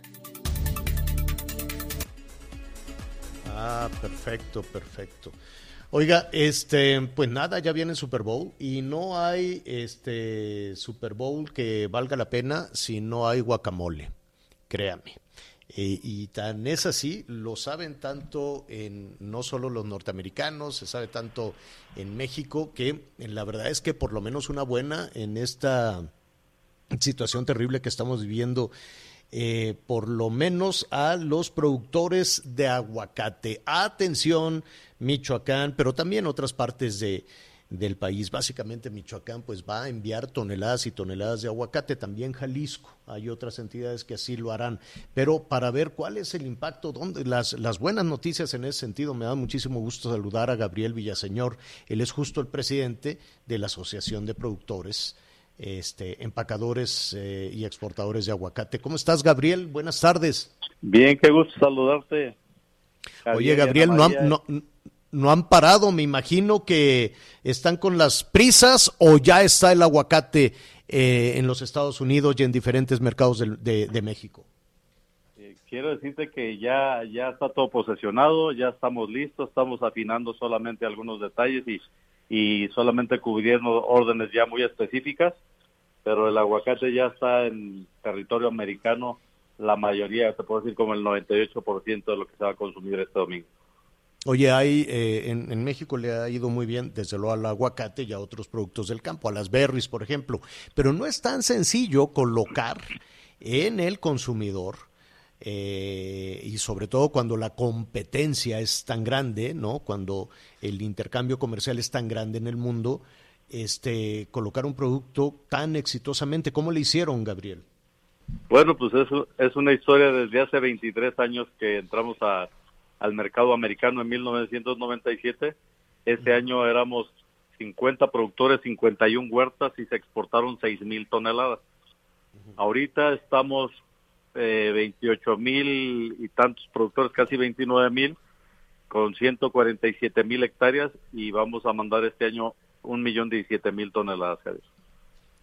Ah, perfecto, perfecto. Oiga, este, pues nada, ya viene Super Bowl y no hay este Super Bowl que valga la pena si no hay guacamole, créame. y tan es así, lo saben tanto en no solo los norteamericanos, se sabe tanto en México que la verdad es que por lo menos una buena en esta situación terrible que estamos viviendo eh, por lo menos a los productores de aguacate. Atención, Michoacán, pero también otras partes de, del país. Básicamente Michoacán pues va a enviar toneladas y toneladas de aguacate, también Jalisco. Hay otras entidades que así lo harán. Pero para ver cuál es el impacto, las, las buenas noticias en ese sentido, me da muchísimo gusto saludar a Gabriel Villaseñor. Él es justo el presidente de la Asociación de Productores este, empacadores eh, y exportadores de aguacate. ¿Cómo estás, Gabriel? Buenas tardes. Bien, qué gusto saludarte. Oye, Gabriel, no han, no, no han parado, me imagino que están con las prisas o ya está el aguacate eh, en los Estados Unidos y en diferentes mercados de, de, México. quiero decirte que ya, ya está todo posesionado, ya estamos listos, estamos afinando solamente algunos detalles y, y solamente cubriendo órdenes ya muy específicas, pero el aguacate ya está en territorio americano, la mayoría, se puede decir como el 98% de lo que se va a consumir este domingo. Oye, hay, eh, en, en, México le ha ido muy bien, desde luego al aguacate y a otros productos del campo, a las berries, por ejemplo, pero no es tan sencillo colocar en el consumidor eh, y sobre todo cuando la competencia es tan grande, ¿no? Cuando el intercambio comercial es tan grande en el mundo, este, colocar un producto tan exitosamente. ¿Cómo le hicieron, Gabriel? Bueno, pues eso es una historia desde hace 23 años que entramos a, al mercado americano en 1997. Ese año éramos 50 productores, 51 huertas y se exportaron 6 mil toneladas. Ahorita estamos eh, 28 mil y tantos productores, casi 29 mil, con 147 mil hectáreas y vamos a mandar este año un millón diecisiete mil toneladas.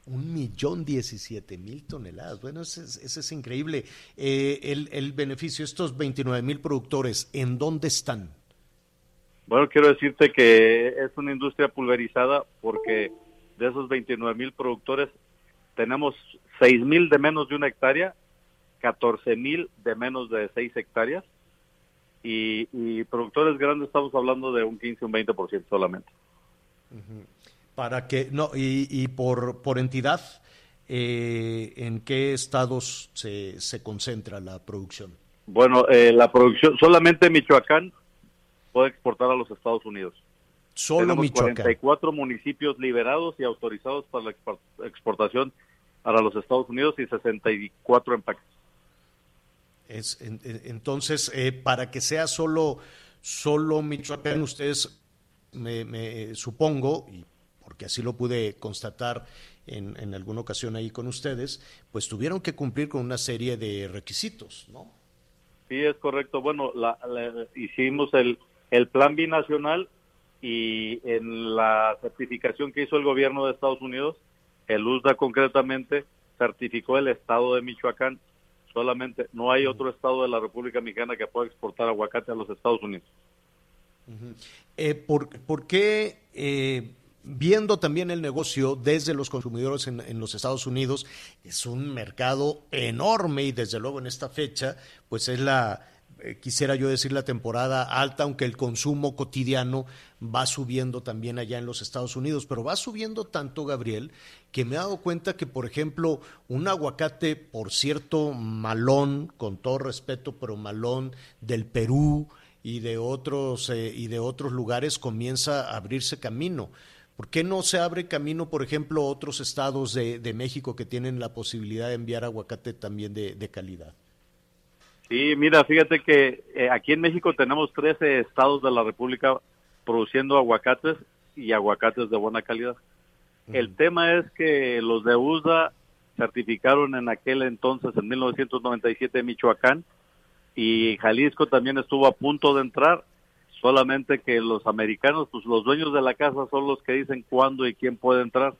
Un millón diecisiete mil toneladas. Bueno, ese, ese es increíble. Eh, el, el, beneficio, estos 29 mil productores, ¿en dónde están? Bueno, quiero decirte que es una industria pulverizada porque de esos 29 mil productores tenemos 6 mil de menos de una hectárea 14 mil de menos de 6 hectáreas y, y, productores grandes estamos hablando de un 15, un 20% solamente. Para que, no, y, y por, por entidad, eh, ¿en qué estados se, se concentra la producción? Bueno, eh, la producción, solamente Michoacán puede exportar a los Estados Unidos. Solo Tenemos Michoacán. 44 municipios liberados y autorizados para la exportación para los Estados Unidos y 64 empaques. Es, en, entonces, eh, para que sea solo, solo Michoacán, ustedes, me, me, supongo, y porque así lo pude constatar en, en, alguna ocasión ahí con ustedes, pues tuvieron que cumplir con una serie de requisitos, ¿no? Sí, es correcto. Bueno, la, la, hicimos el, el plan binacional y en la certificación que hizo el gobierno de Estados Unidos, el USDA concretamente certificó el estado de Michoacán solamente no hay otro estado de la República Mexicana que pueda exportar aguacate a los Estados Unidos. Uh -huh. eh, ¿por, ¿por, qué, eh, viendo también el negocio desde los consumidores en, en, los Estados Unidos, es un mercado enorme y desde luego en esta fecha, pues es la, eh, quisiera yo decir la temporada alta, aunque el consumo cotidiano va subiendo también allá en los Estados Unidos, pero va subiendo tanto, Gabriel, que me he dado cuenta que, por ejemplo, un aguacate, por cierto, malón, con todo respeto, pero malón del Perú y de otros, eh, y de otros lugares, comienza a abrirse camino. ¿Por qué no se abre camino, por ejemplo, otros estados de, México que tienen la posibilidad de enviar aguacate también de calidad? Sí, mira, fíjate que eh, aquí en México tenemos 13 estados de la República produciendo aguacates y aguacates de buena calidad. Uh -huh. El tema es que los de USA certificaron en aquel entonces, en 1997, Michoacán, y Jalisco también estuvo a punto de entrar, solamente que los americanos, pues los dueños de la casa son los que dicen cuándo y quién puede entrar.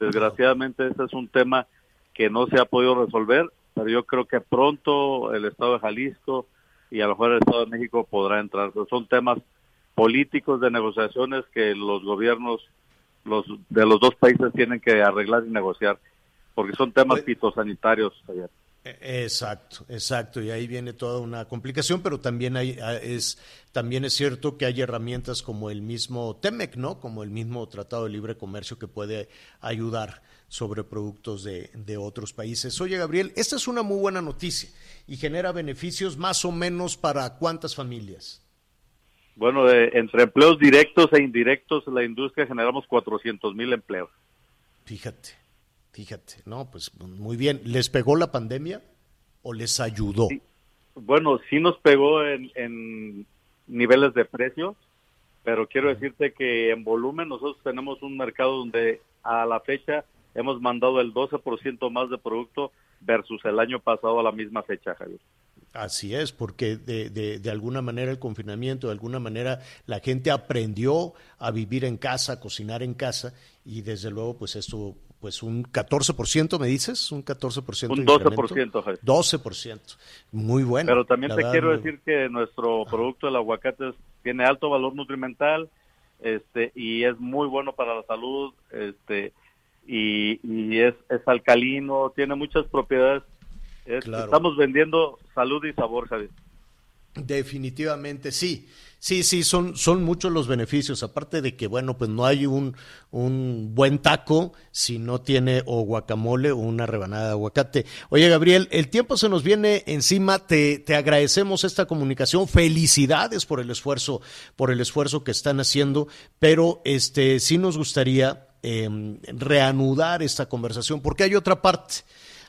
Desgraciadamente, este es un tema que no se ha podido resolver, pero yo creo que pronto el estado de Jalisco y a lo mejor el estado de México podrá entrar. Pero son temas políticos de negociaciones que los gobiernos los de los dos países tienen que arreglar y negociar, porque son temas pues, fitosanitarios. Ayer. Exacto, exacto, y ahí viene toda una complicación, pero también hay es también es cierto que hay herramientas como el mismo TEMEC, ¿no? Como el mismo Tratado de Libre Comercio que puede ayudar sobre productos de, de otros países. Oye, Gabriel, esta es una muy buena noticia y genera beneficios más o menos para cuántas familias. Bueno, de, entre empleos directos e indirectos, la industria generamos 400 mil empleos. Fíjate, fíjate, no, pues muy bien. ¿Les pegó la pandemia o les ayudó? Sí. Bueno, sí nos pegó en, en, niveles de precio, pero quiero decirte que en volumen nosotros tenemos un mercado donde a la fecha hemos mandado el 12% más de producto versus el año pasado a la misma fecha, Javier. Así es, porque de, de, de, alguna manera el confinamiento, de alguna manera la gente aprendió a vivir en casa, a cocinar en casa y desde luego pues esto pues un 14%, me dices, un 14% Un 12%. 12%, muy bueno. Pero también te quiero decir que nuestro producto, el aguacate, tiene alto valor nutrimental este y es muy bueno para la salud este y, y es, es alcalino, tiene muchas propiedades. Estamos vendiendo salud y sabor, Javier. Definitivamente sí. Sí, sí, son, son muchos los beneficios. Aparte de que, bueno, pues no hay un, un buen taco si no tiene o guacamole o una rebanada de aguacate. Oye, Gabriel, el tiempo se nos viene encima. Te, te agradecemos esta comunicación. Felicidades por el esfuerzo, por el esfuerzo que están haciendo. Pero este sí nos gustaría em, reanudar esta conversación, porque hay otra parte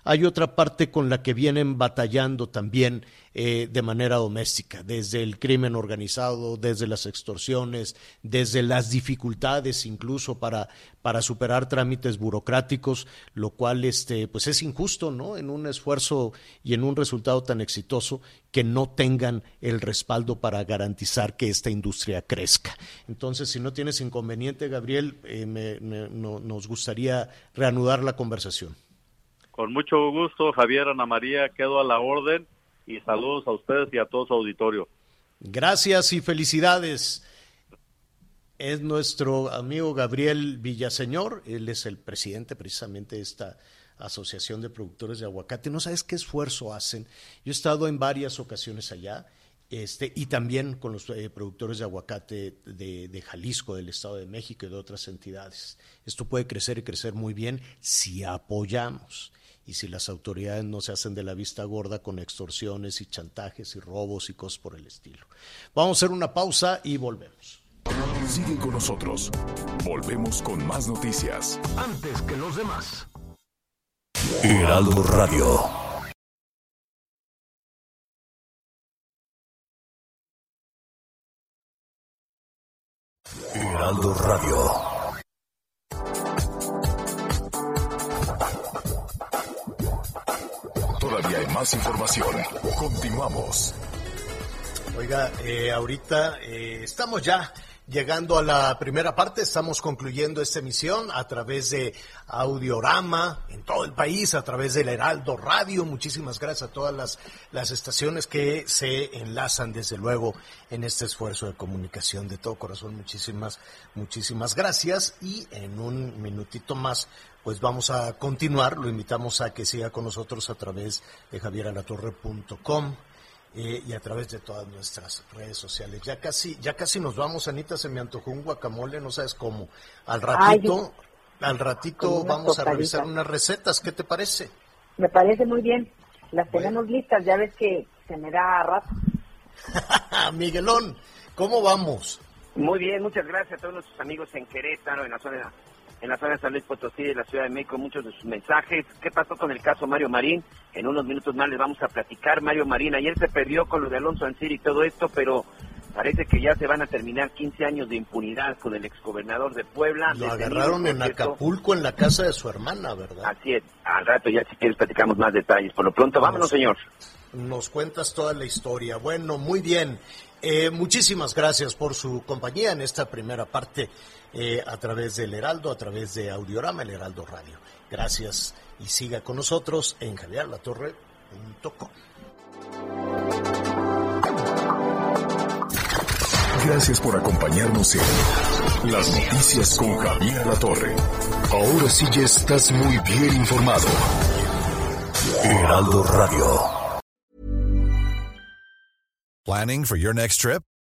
hay otra parte con la que vienen batallando también eh, de manera doméstica, desde el crimen organizado, desde las extorsiones, desde las dificultades incluso para, para superar trámites burocráticos, lo cual este, pues es injusto, ¿no? En un esfuerzo y en un resultado tan exitoso que no tengan el respaldo para garantizar que esta industria crezca. Entonces, si no tienes inconveniente, Gabriel, eh, nos gustaría reanudar la conversación. Con mucho gusto, Javier Ana María, quedo a la orden y saludos a ustedes y a todo su auditorio. Gracias y felicidades. Es nuestro amigo Gabriel Villaseñor, él es el presidente precisamente de esta Asociación de Productores de Aguacate. No sabes qué esfuerzo hacen. Yo he estado en varias ocasiones allá. Este, y también con los eh, productores de aguacate de, de, Jalisco, del Estado de México y de otras entidades. Esto puede crecer y crecer muy bien si apoyamos y si las autoridades no se hacen de la vista gorda con extorsiones y chantajes y robos y cosas por el estilo. Vamos a hacer una pausa y volvemos. Sigue con nosotros. Volvemos con más noticias. Antes que los demás. Heraldo Radio. Heraldo Radio. Más información. Continuamos. Oiga, eh, ahorita eh, estamos ya llegando a la primera parte, estamos concluyendo esta emisión a través de Audiorama en todo el país, a través del Heraldo Radio. Muchísimas gracias a todas las, las estaciones que se enlazan desde luego en este esfuerzo de comunicación de todo corazón. Muchísimas, muchísimas gracias y en un minutito más pues vamos a continuar. Lo invitamos a que siga con nosotros a través de javieralatorre.com eh, y a través de todas nuestras redes sociales. Ya casi, ya casi nos vamos, Anita, se me antojó un guacamole, no sabes cómo. Al ratito, al ratito vamos a revisar unas recetas, ¿qué te parece? Me parece muy bien. Las tenemos listas, ya ves que se me da rato. Miguelón, ¿cómo vamos? Muy bien, muchas gracias a todos nuestros amigos en Querétaro, en la zona en la zona de San Luis Potosí de la Ciudad de México muchos de sus mensajes. ¿Qué pasó con el caso Mario Marín? En unos minutos más les vamos a platicar. Mario Marín ayer se perdió con lo de Alonso Ancir y todo esto, pero parece que ya se van a terminar 15 años de impunidad con el exgobernador de Puebla. Lo agarraron en Acapulco en la casa de su hermana, ¿verdad? Así es. Al rato ya si quieres platicamos más detalles. Por lo pronto, vámonos, señor. Nos cuentas toda la historia. Bueno, muy bien. Eh, muchísimas gracias por su compañía en esta primera parte eh, a través del Heraldo, a través de Audiorama, el Heraldo Radio. Gracias y siga con nosotros en javierlatorre.com. Gracias por acompañarnos en Las Noticias con Javier La Torre. Ahora sí ya estás muy bien informado. Heraldo Radio. Planning for your next trip?